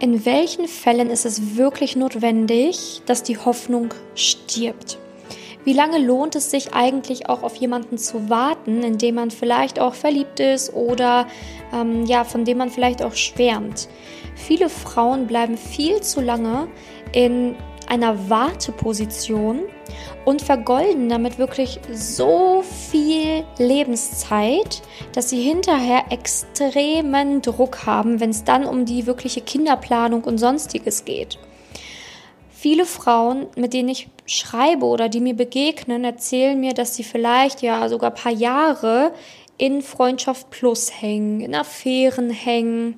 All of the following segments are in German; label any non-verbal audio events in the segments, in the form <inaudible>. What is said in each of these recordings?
in welchen Fällen ist es wirklich notwendig, dass die Hoffnung stirbt? Wie lange lohnt es sich eigentlich auch auf jemanden zu warten, in dem man vielleicht auch verliebt ist oder ähm, ja, von dem man vielleicht auch schwärmt? Viele Frauen bleiben viel zu lange in einer Warteposition und vergolden damit wirklich so viel Lebenszeit, dass sie hinterher extremen Druck haben, wenn es dann um die wirkliche Kinderplanung und sonstiges geht. Viele Frauen, mit denen ich schreibe oder die mir begegnen, erzählen mir, dass sie vielleicht ja sogar ein paar Jahre in Freundschaft Plus hängen, in Affären hängen,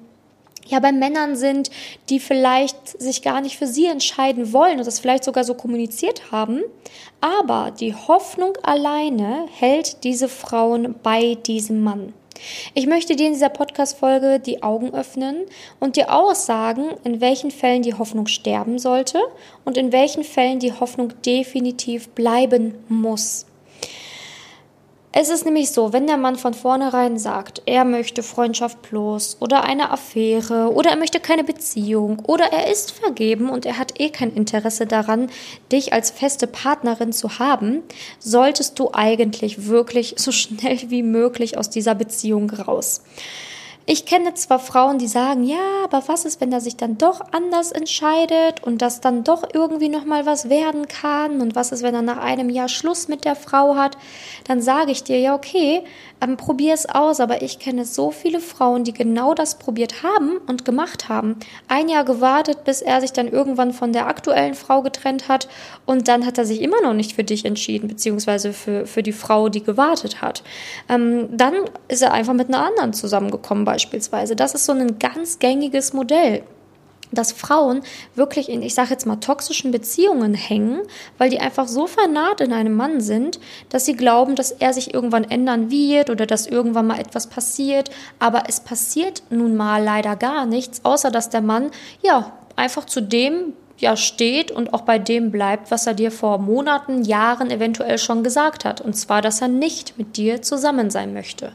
ja bei Männern sind, die vielleicht sich gar nicht für sie entscheiden wollen und das vielleicht sogar so kommuniziert haben. Aber die Hoffnung alleine hält diese Frauen bei diesem Mann. Ich möchte dir in dieser Podcast-Folge die Augen öffnen und dir auch sagen, in welchen Fällen die Hoffnung sterben sollte und in welchen Fällen die Hoffnung definitiv bleiben muss. Es ist nämlich so, wenn der Mann von vornherein sagt, er möchte Freundschaft plus oder eine Affäre oder er möchte keine Beziehung oder er ist vergeben und er hat eh kein Interesse daran, dich als feste Partnerin zu haben, solltest du eigentlich wirklich so schnell wie möglich aus dieser Beziehung raus. Ich kenne zwar Frauen, die sagen, ja, aber was ist, wenn er sich dann doch anders entscheidet und das dann doch irgendwie noch mal was werden kann und was ist, wenn er nach einem Jahr Schluss mit der Frau hat? Dann sage ich dir, ja, okay, ähm, probier es aus, aber ich kenne so viele Frauen, die genau das probiert haben und gemacht haben. Ein Jahr gewartet, bis er sich dann irgendwann von der aktuellen Frau getrennt hat und dann hat er sich immer noch nicht für dich entschieden, beziehungsweise für, für die Frau, die gewartet hat. Ähm, dann ist er einfach mit einer anderen zusammengekommen beispielsweise. Das ist so ein ganz gängiges Modell dass Frauen wirklich in, ich sage jetzt mal, toxischen Beziehungen hängen, weil die einfach so vernarrt in einem Mann sind, dass sie glauben, dass er sich irgendwann ändern wird oder dass irgendwann mal etwas passiert. Aber es passiert nun mal leider gar nichts, außer dass der Mann ja einfach zu dem ja steht und auch bei dem bleibt, was er dir vor Monaten, Jahren eventuell schon gesagt hat. Und zwar, dass er nicht mit dir zusammen sein möchte.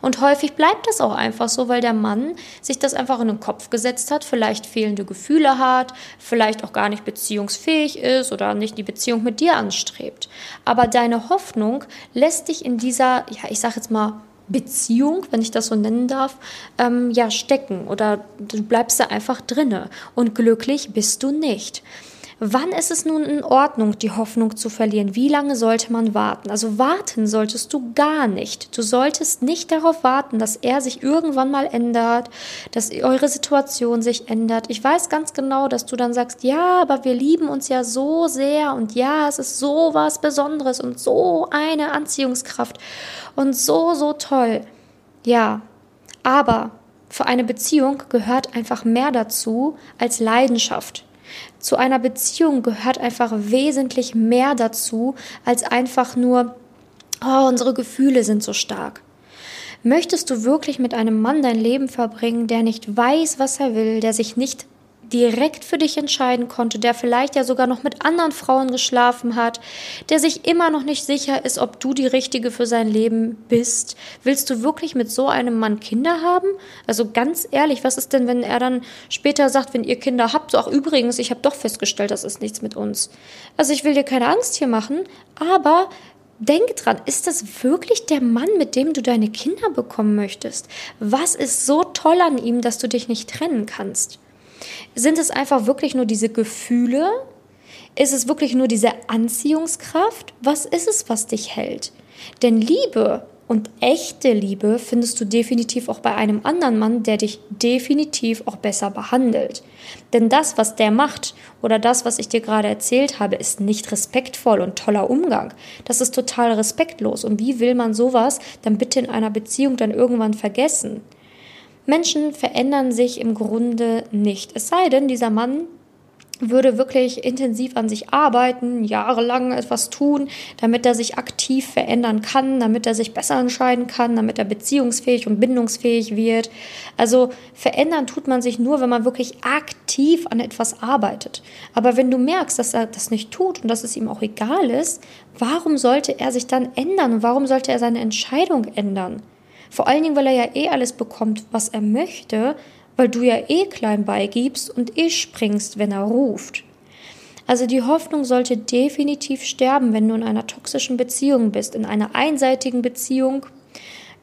Und häufig bleibt das auch einfach so, weil der Mann sich das einfach in den Kopf gesetzt hat, vielleicht fehlende Gefühle hat, vielleicht auch gar nicht beziehungsfähig ist oder nicht die Beziehung mit dir anstrebt. Aber deine Hoffnung lässt dich in dieser, ja, ich sag jetzt mal, Beziehung, wenn ich das so nennen darf, ähm, ja stecken oder du bleibst da einfach drinne und glücklich bist du nicht. Wann ist es nun in Ordnung, die Hoffnung zu verlieren? Wie lange sollte man warten? Also warten solltest du gar nicht. Du solltest nicht darauf warten, dass er sich irgendwann mal ändert, dass eure Situation sich ändert. Ich weiß ganz genau, dass du dann sagst, ja, aber wir lieben uns ja so sehr und ja, es ist so was Besonderes und so eine Anziehungskraft und so, so toll. Ja, aber für eine Beziehung gehört einfach mehr dazu als Leidenschaft. Zu einer Beziehung gehört einfach wesentlich mehr dazu als einfach nur, oh, unsere Gefühle sind so stark. Möchtest du wirklich mit einem Mann dein Leben verbringen, der nicht weiß, was er will, der sich nicht direkt für dich entscheiden konnte, der vielleicht ja sogar noch mit anderen Frauen geschlafen hat, der sich immer noch nicht sicher ist, ob du die Richtige für sein Leben bist. Willst du wirklich mit so einem Mann Kinder haben? Also ganz ehrlich, was ist denn, wenn er dann später sagt, wenn ihr Kinder habt, so ach übrigens, ich habe doch festgestellt, das ist nichts mit uns. Also ich will dir keine Angst hier machen, aber Denk dran, ist das wirklich der Mann, mit dem du deine Kinder bekommen möchtest? Was ist so toll an ihm, dass du dich nicht trennen kannst? Sind es einfach wirklich nur diese Gefühle? Ist es wirklich nur diese Anziehungskraft? Was ist es, was dich hält? Denn Liebe und echte Liebe findest du definitiv auch bei einem anderen Mann, der dich definitiv auch besser behandelt. Denn das, was der macht oder das, was ich dir gerade erzählt habe, ist nicht respektvoll und toller Umgang. Das ist total respektlos. Und wie will man sowas dann bitte in einer Beziehung dann irgendwann vergessen? Menschen verändern sich im Grunde nicht. Es sei denn, dieser Mann würde wirklich intensiv an sich arbeiten, jahrelang etwas tun, damit er sich aktiv verändern kann, damit er sich besser entscheiden kann, damit er beziehungsfähig und bindungsfähig wird. Also verändern tut man sich nur, wenn man wirklich aktiv an etwas arbeitet. Aber wenn du merkst, dass er das nicht tut und dass es ihm auch egal ist, warum sollte er sich dann ändern und warum sollte er seine Entscheidung ändern? Vor allen Dingen, weil er ja eh alles bekommt, was er möchte. weil du ja eh klein beigibst und eh springst, wenn er ruft. Also die Hoffnung sollte definitiv sterben, wenn du in einer toxischen Beziehung bist, in einer einseitigen Beziehung,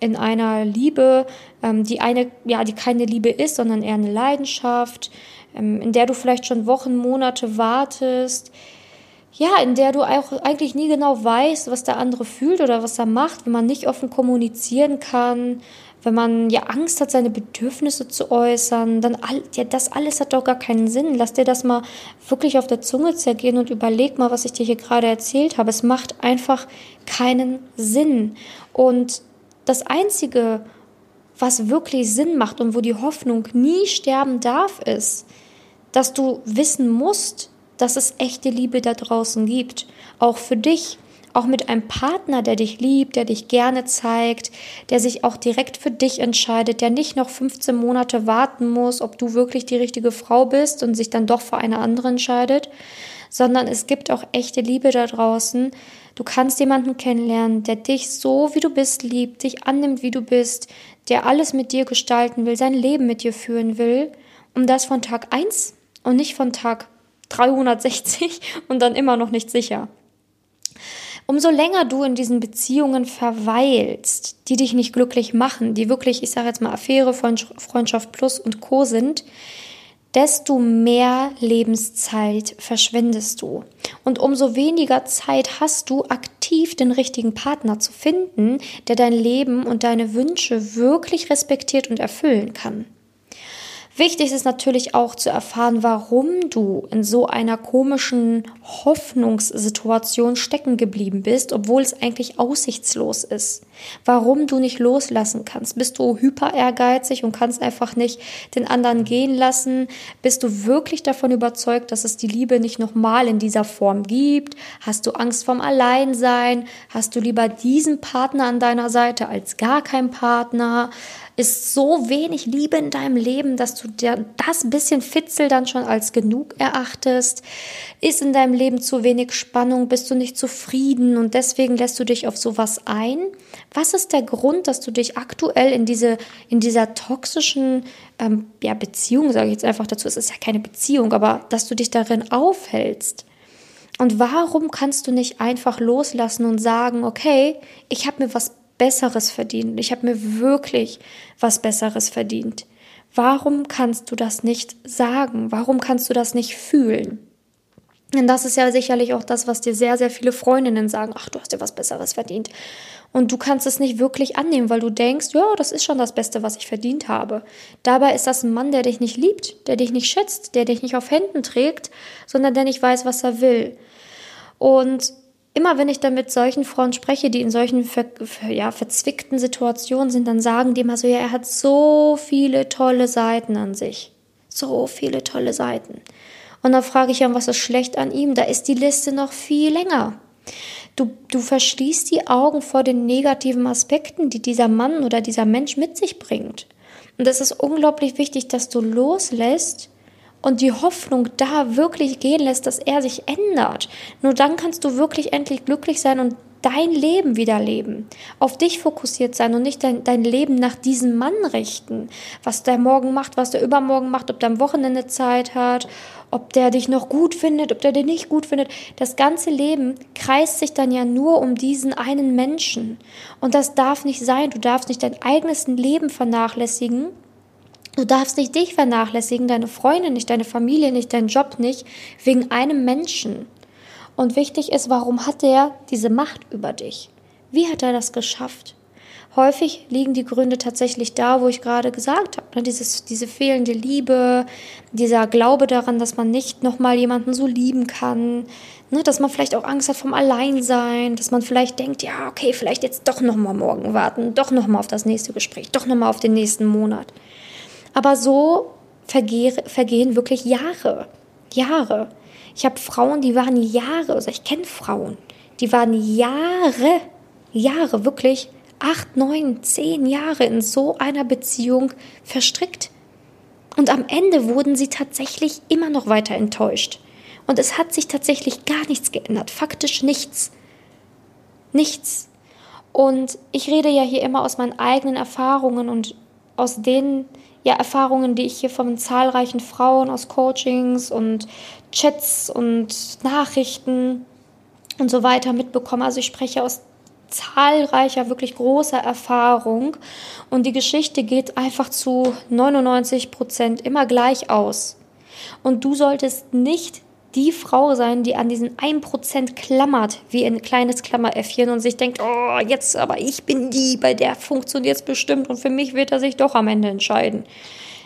in einer Liebe, ähm, die eine, ja, die keine Liebe ist, sondern eher eine Leidenschaft, ähm, in der du vielleicht schon Wochen, Monate wartest, ja, in der du auch eigentlich nie genau weißt, was der andere fühlt oder was er macht, wenn man nicht offen kommunizieren kann, wenn man ja Angst hat, seine Bedürfnisse zu äußern, dann all, ja, das alles hat doch gar keinen Sinn. Lass dir das mal wirklich auf der Zunge zergehen und überleg mal, was ich dir hier gerade erzählt habe. Es macht einfach keinen Sinn. Und das Einzige, was wirklich Sinn macht und wo die Hoffnung nie sterben darf, ist, dass du wissen musst, dass es echte Liebe da draußen gibt. Auch für dich. Auch mit einem Partner, der dich liebt, der dich gerne zeigt, der sich auch direkt für dich entscheidet, der nicht noch 15 Monate warten muss, ob du wirklich die richtige Frau bist und sich dann doch für eine andere entscheidet, sondern es gibt auch echte Liebe da draußen. Du kannst jemanden kennenlernen, der dich so wie du bist liebt, dich annimmt wie du bist, der alles mit dir gestalten will, sein Leben mit dir führen will, um das von Tag 1 und nicht von Tag 360 und dann immer noch nicht sicher. Umso länger du in diesen Beziehungen verweilst, die dich nicht glücklich machen, die wirklich, ich sage jetzt mal Affäre, Freundschaft Plus und Co sind, desto mehr Lebenszeit verschwendest du. Und umso weniger Zeit hast du, aktiv den richtigen Partner zu finden, der dein Leben und deine Wünsche wirklich respektiert und erfüllen kann. Wichtig ist natürlich auch zu erfahren, warum du in so einer komischen Hoffnungssituation stecken geblieben bist, obwohl es eigentlich aussichtslos ist. Warum du nicht loslassen kannst. Bist du hyper ehrgeizig und kannst einfach nicht den anderen gehen lassen? Bist du wirklich davon überzeugt, dass es die Liebe nicht nochmal in dieser Form gibt? Hast du Angst vom Alleinsein? Hast du lieber diesen Partner an deiner Seite als gar kein Partner? Ist so wenig Liebe in deinem Leben, dass du dir das bisschen Fitzel dann schon als genug erachtest? Ist in deinem Leben zu wenig Spannung? Bist du nicht zufrieden und deswegen lässt du dich auf sowas ein? Was ist der Grund, dass du dich aktuell in diese in dieser toxischen ähm, ja, Beziehung, sage ich jetzt einfach dazu, es ist ja keine Beziehung, aber dass du dich darin aufhältst? Und warum kannst du nicht einfach loslassen und sagen, okay, ich habe mir was Besseres verdient. Ich habe mir wirklich was Besseres verdient. Warum kannst du das nicht sagen? Warum kannst du das nicht fühlen? Denn das ist ja sicherlich auch das, was dir sehr, sehr viele Freundinnen sagen. Ach, du hast dir was Besseres verdient. Und du kannst es nicht wirklich annehmen, weil du denkst, ja, das ist schon das Beste, was ich verdient habe. Dabei ist das ein Mann, der dich nicht liebt, der dich nicht schätzt, der dich nicht auf Händen trägt, sondern der nicht weiß, was er will. Und immer wenn ich dann mit solchen Frauen spreche, die in solchen ver, ja, verzwickten Situationen sind, dann sagen die immer so, ja, er hat so viele tolle Seiten an sich. So viele tolle Seiten. Und dann frage ich ja, was ist schlecht an ihm? Da ist die Liste noch viel länger. Du, du verschließt die Augen vor den negativen Aspekten, die dieser Mann oder dieser Mensch mit sich bringt. Und es ist unglaublich wichtig, dass du loslässt und die Hoffnung da wirklich gehen lässt, dass er sich ändert. Nur dann kannst du wirklich endlich glücklich sein und dein Leben wieder leben. Auf dich fokussiert sein und nicht dein, dein Leben nach diesem Mann richten. Was der morgen macht, was der übermorgen macht, ob der am Wochenende Zeit hat, ob der dich noch gut findet, ob der dich nicht gut findet. Das ganze Leben kreist sich dann ja nur um diesen einen Menschen. Und das darf nicht sein. Du darfst nicht dein eigenes Leben vernachlässigen Du darfst nicht dich vernachlässigen, deine Freunde nicht, deine Familie nicht, deinen Job nicht, wegen einem Menschen. Und wichtig ist, warum hat er diese Macht über dich? Wie hat er das geschafft? Häufig liegen die Gründe tatsächlich da, wo ich gerade gesagt habe. Ne? Dieses, diese fehlende Liebe, dieser Glaube daran, dass man nicht nochmal jemanden so lieben kann, ne? dass man vielleicht auch Angst hat vom Alleinsein, dass man vielleicht denkt, ja, okay, vielleicht jetzt doch nochmal morgen warten, doch nochmal auf das nächste Gespräch, doch nochmal auf den nächsten Monat. Aber so vergehen wirklich Jahre. Jahre. Ich habe Frauen, die waren Jahre, also ich kenne Frauen, die waren Jahre, Jahre, wirklich acht, neun, zehn Jahre in so einer Beziehung verstrickt. Und am Ende wurden sie tatsächlich immer noch weiter enttäuscht. Und es hat sich tatsächlich gar nichts geändert, faktisch nichts. Nichts. Und ich rede ja hier immer aus meinen eigenen Erfahrungen und aus den ja, Erfahrungen, die ich hier von zahlreichen Frauen aus Coachings und Chats und Nachrichten und so weiter mitbekomme. Also ich spreche aus zahlreicher, wirklich großer Erfahrung und die Geschichte geht einfach zu 99 Prozent immer gleich aus. Und du solltest nicht die Frau sein, die an diesen 1% klammert, wie ein kleines Klammeräffchen und sich denkt, oh, jetzt aber ich bin die, bei der funktioniert es bestimmt und für mich wird er sich doch am Ende entscheiden.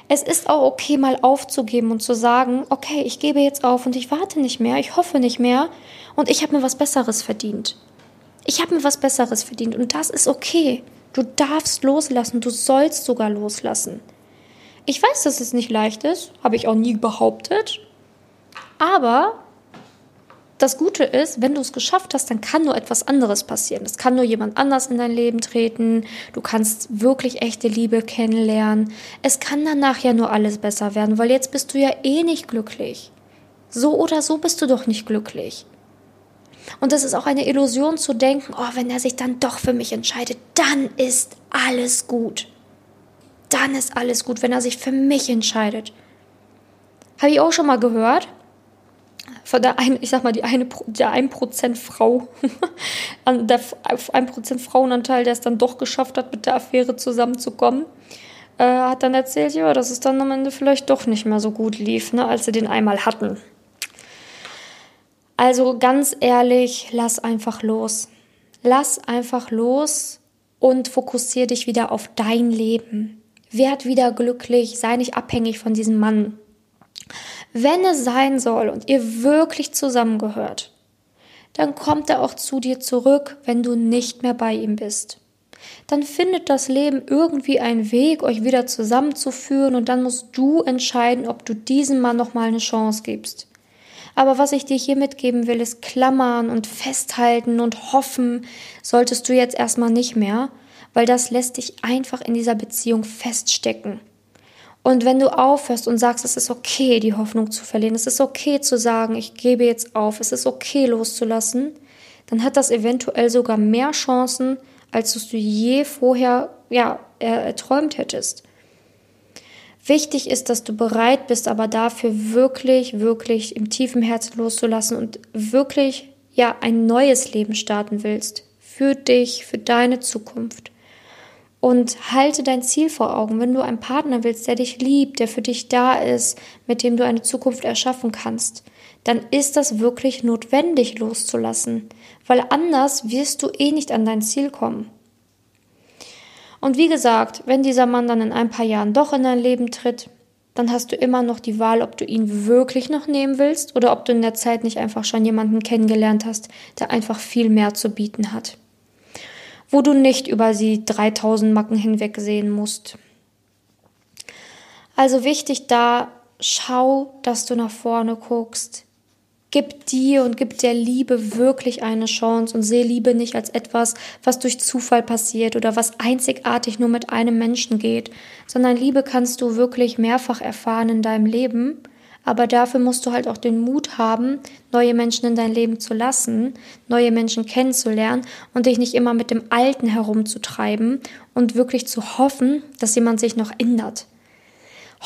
Es ist auch okay, mal aufzugeben und zu sagen, okay, ich gebe jetzt auf und ich warte nicht mehr, ich hoffe nicht mehr und ich habe mir was Besseres verdient. Ich habe mir was Besseres verdient und das ist okay. Du darfst loslassen, du sollst sogar loslassen. Ich weiß, dass es nicht leicht ist, habe ich auch nie behauptet. Aber das Gute ist, wenn du es geschafft hast, dann kann nur etwas anderes passieren. Es kann nur jemand anders in dein Leben treten. Du kannst wirklich echte Liebe kennenlernen. Es kann danach ja nur alles besser werden, weil jetzt bist du ja eh nicht glücklich. So oder so bist du doch nicht glücklich. Und das ist auch eine Illusion zu denken, oh, wenn er sich dann doch für mich entscheidet, dann ist alles gut. Dann ist alles gut, wenn er sich für mich entscheidet. Habe ich auch schon mal gehört von der ein, ich sag mal, die eine, der 1% Frau, <laughs> der 1% Frauenanteil, der es dann doch geschafft hat, mit der Affäre zusammenzukommen, äh, hat dann erzählt, ja, dass es dann am Ende vielleicht doch nicht mehr so gut lief, ne, als sie den einmal hatten. Also ganz ehrlich, lass einfach los. Lass einfach los und fokussiere dich wieder auf dein Leben. Werd wieder glücklich, sei nicht abhängig von diesem Mann. Wenn es sein soll und ihr wirklich zusammengehört, dann kommt er auch zu dir zurück, wenn du nicht mehr bei ihm bist. Dann findet das Leben irgendwie einen Weg, euch wieder zusammenzuführen und dann musst du entscheiden, ob du diesem Mann nochmal eine Chance gibst. Aber was ich dir hier mitgeben will, ist klammern und festhalten und hoffen, solltest du jetzt erstmal nicht mehr, weil das lässt dich einfach in dieser Beziehung feststecken. Und wenn du aufhörst und sagst, es ist okay, die Hoffnung zu verlieren, es ist okay zu sagen, ich gebe jetzt auf, es ist okay loszulassen, dann hat das eventuell sogar mehr Chancen, als du je vorher ja, erträumt hättest. Wichtig ist, dass du bereit bist, aber dafür wirklich, wirklich im tiefen Herzen loszulassen und wirklich ja ein neues Leben starten willst. Für dich, für deine Zukunft. Und halte dein Ziel vor Augen. Wenn du einen Partner willst, der dich liebt, der für dich da ist, mit dem du eine Zukunft erschaffen kannst, dann ist das wirklich notwendig loszulassen, weil anders wirst du eh nicht an dein Ziel kommen. Und wie gesagt, wenn dieser Mann dann in ein paar Jahren doch in dein Leben tritt, dann hast du immer noch die Wahl, ob du ihn wirklich noch nehmen willst oder ob du in der Zeit nicht einfach schon jemanden kennengelernt hast, der einfach viel mehr zu bieten hat wo du nicht über sie 3000 Macken hinweg sehen musst. Also wichtig da, schau, dass du nach vorne guckst. Gib dir und gib der Liebe wirklich eine Chance und sehe Liebe nicht als etwas, was durch Zufall passiert oder was einzigartig nur mit einem Menschen geht, sondern Liebe kannst du wirklich mehrfach erfahren in deinem Leben aber dafür musst du halt auch den Mut haben, neue Menschen in dein Leben zu lassen, neue Menschen kennenzulernen und dich nicht immer mit dem Alten herumzutreiben und wirklich zu hoffen, dass jemand sich noch ändert.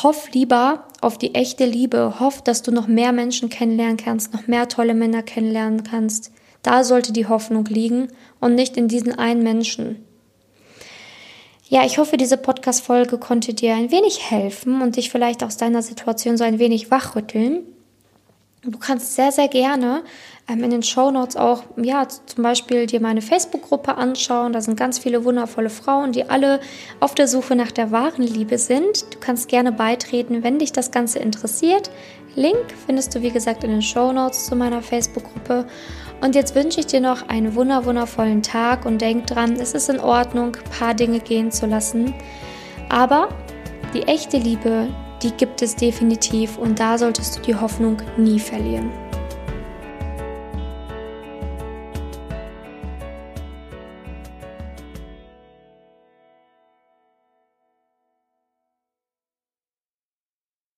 Hoff lieber auf die echte Liebe, hoff, dass du noch mehr Menschen kennenlernen kannst, noch mehr tolle Männer kennenlernen kannst. Da sollte die Hoffnung liegen und nicht in diesen einen Menschen. Ja, ich hoffe, diese Podcast-Folge konnte dir ein wenig helfen und dich vielleicht aus deiner Situation so ein wenig wachrütteln. Du kannst sehr, sehr gerne ähm, in den Show Notes auch, ja, zum Beispiel dir meine Facebook-Gruppe anschauen. Da sind ganz viele wundervolle Frauen, die alle auf der Suche nach der wahren Liebe sind. Du kannst gerne beitreten, wenn dich das Ganze interessiert. Link findest du, wie gesagt, in den Show Notes zu meiner Facebook-Gruppe. Und jetzt wünsche ich dir noch einen wunder wundervollen Tag und denk dran, es ist in Ordnung, ein paar Dinge gehen zu lassen. Aber die echte Liebe, die gibt es definitiv und da solltest du die Hoffnung nie verlieren.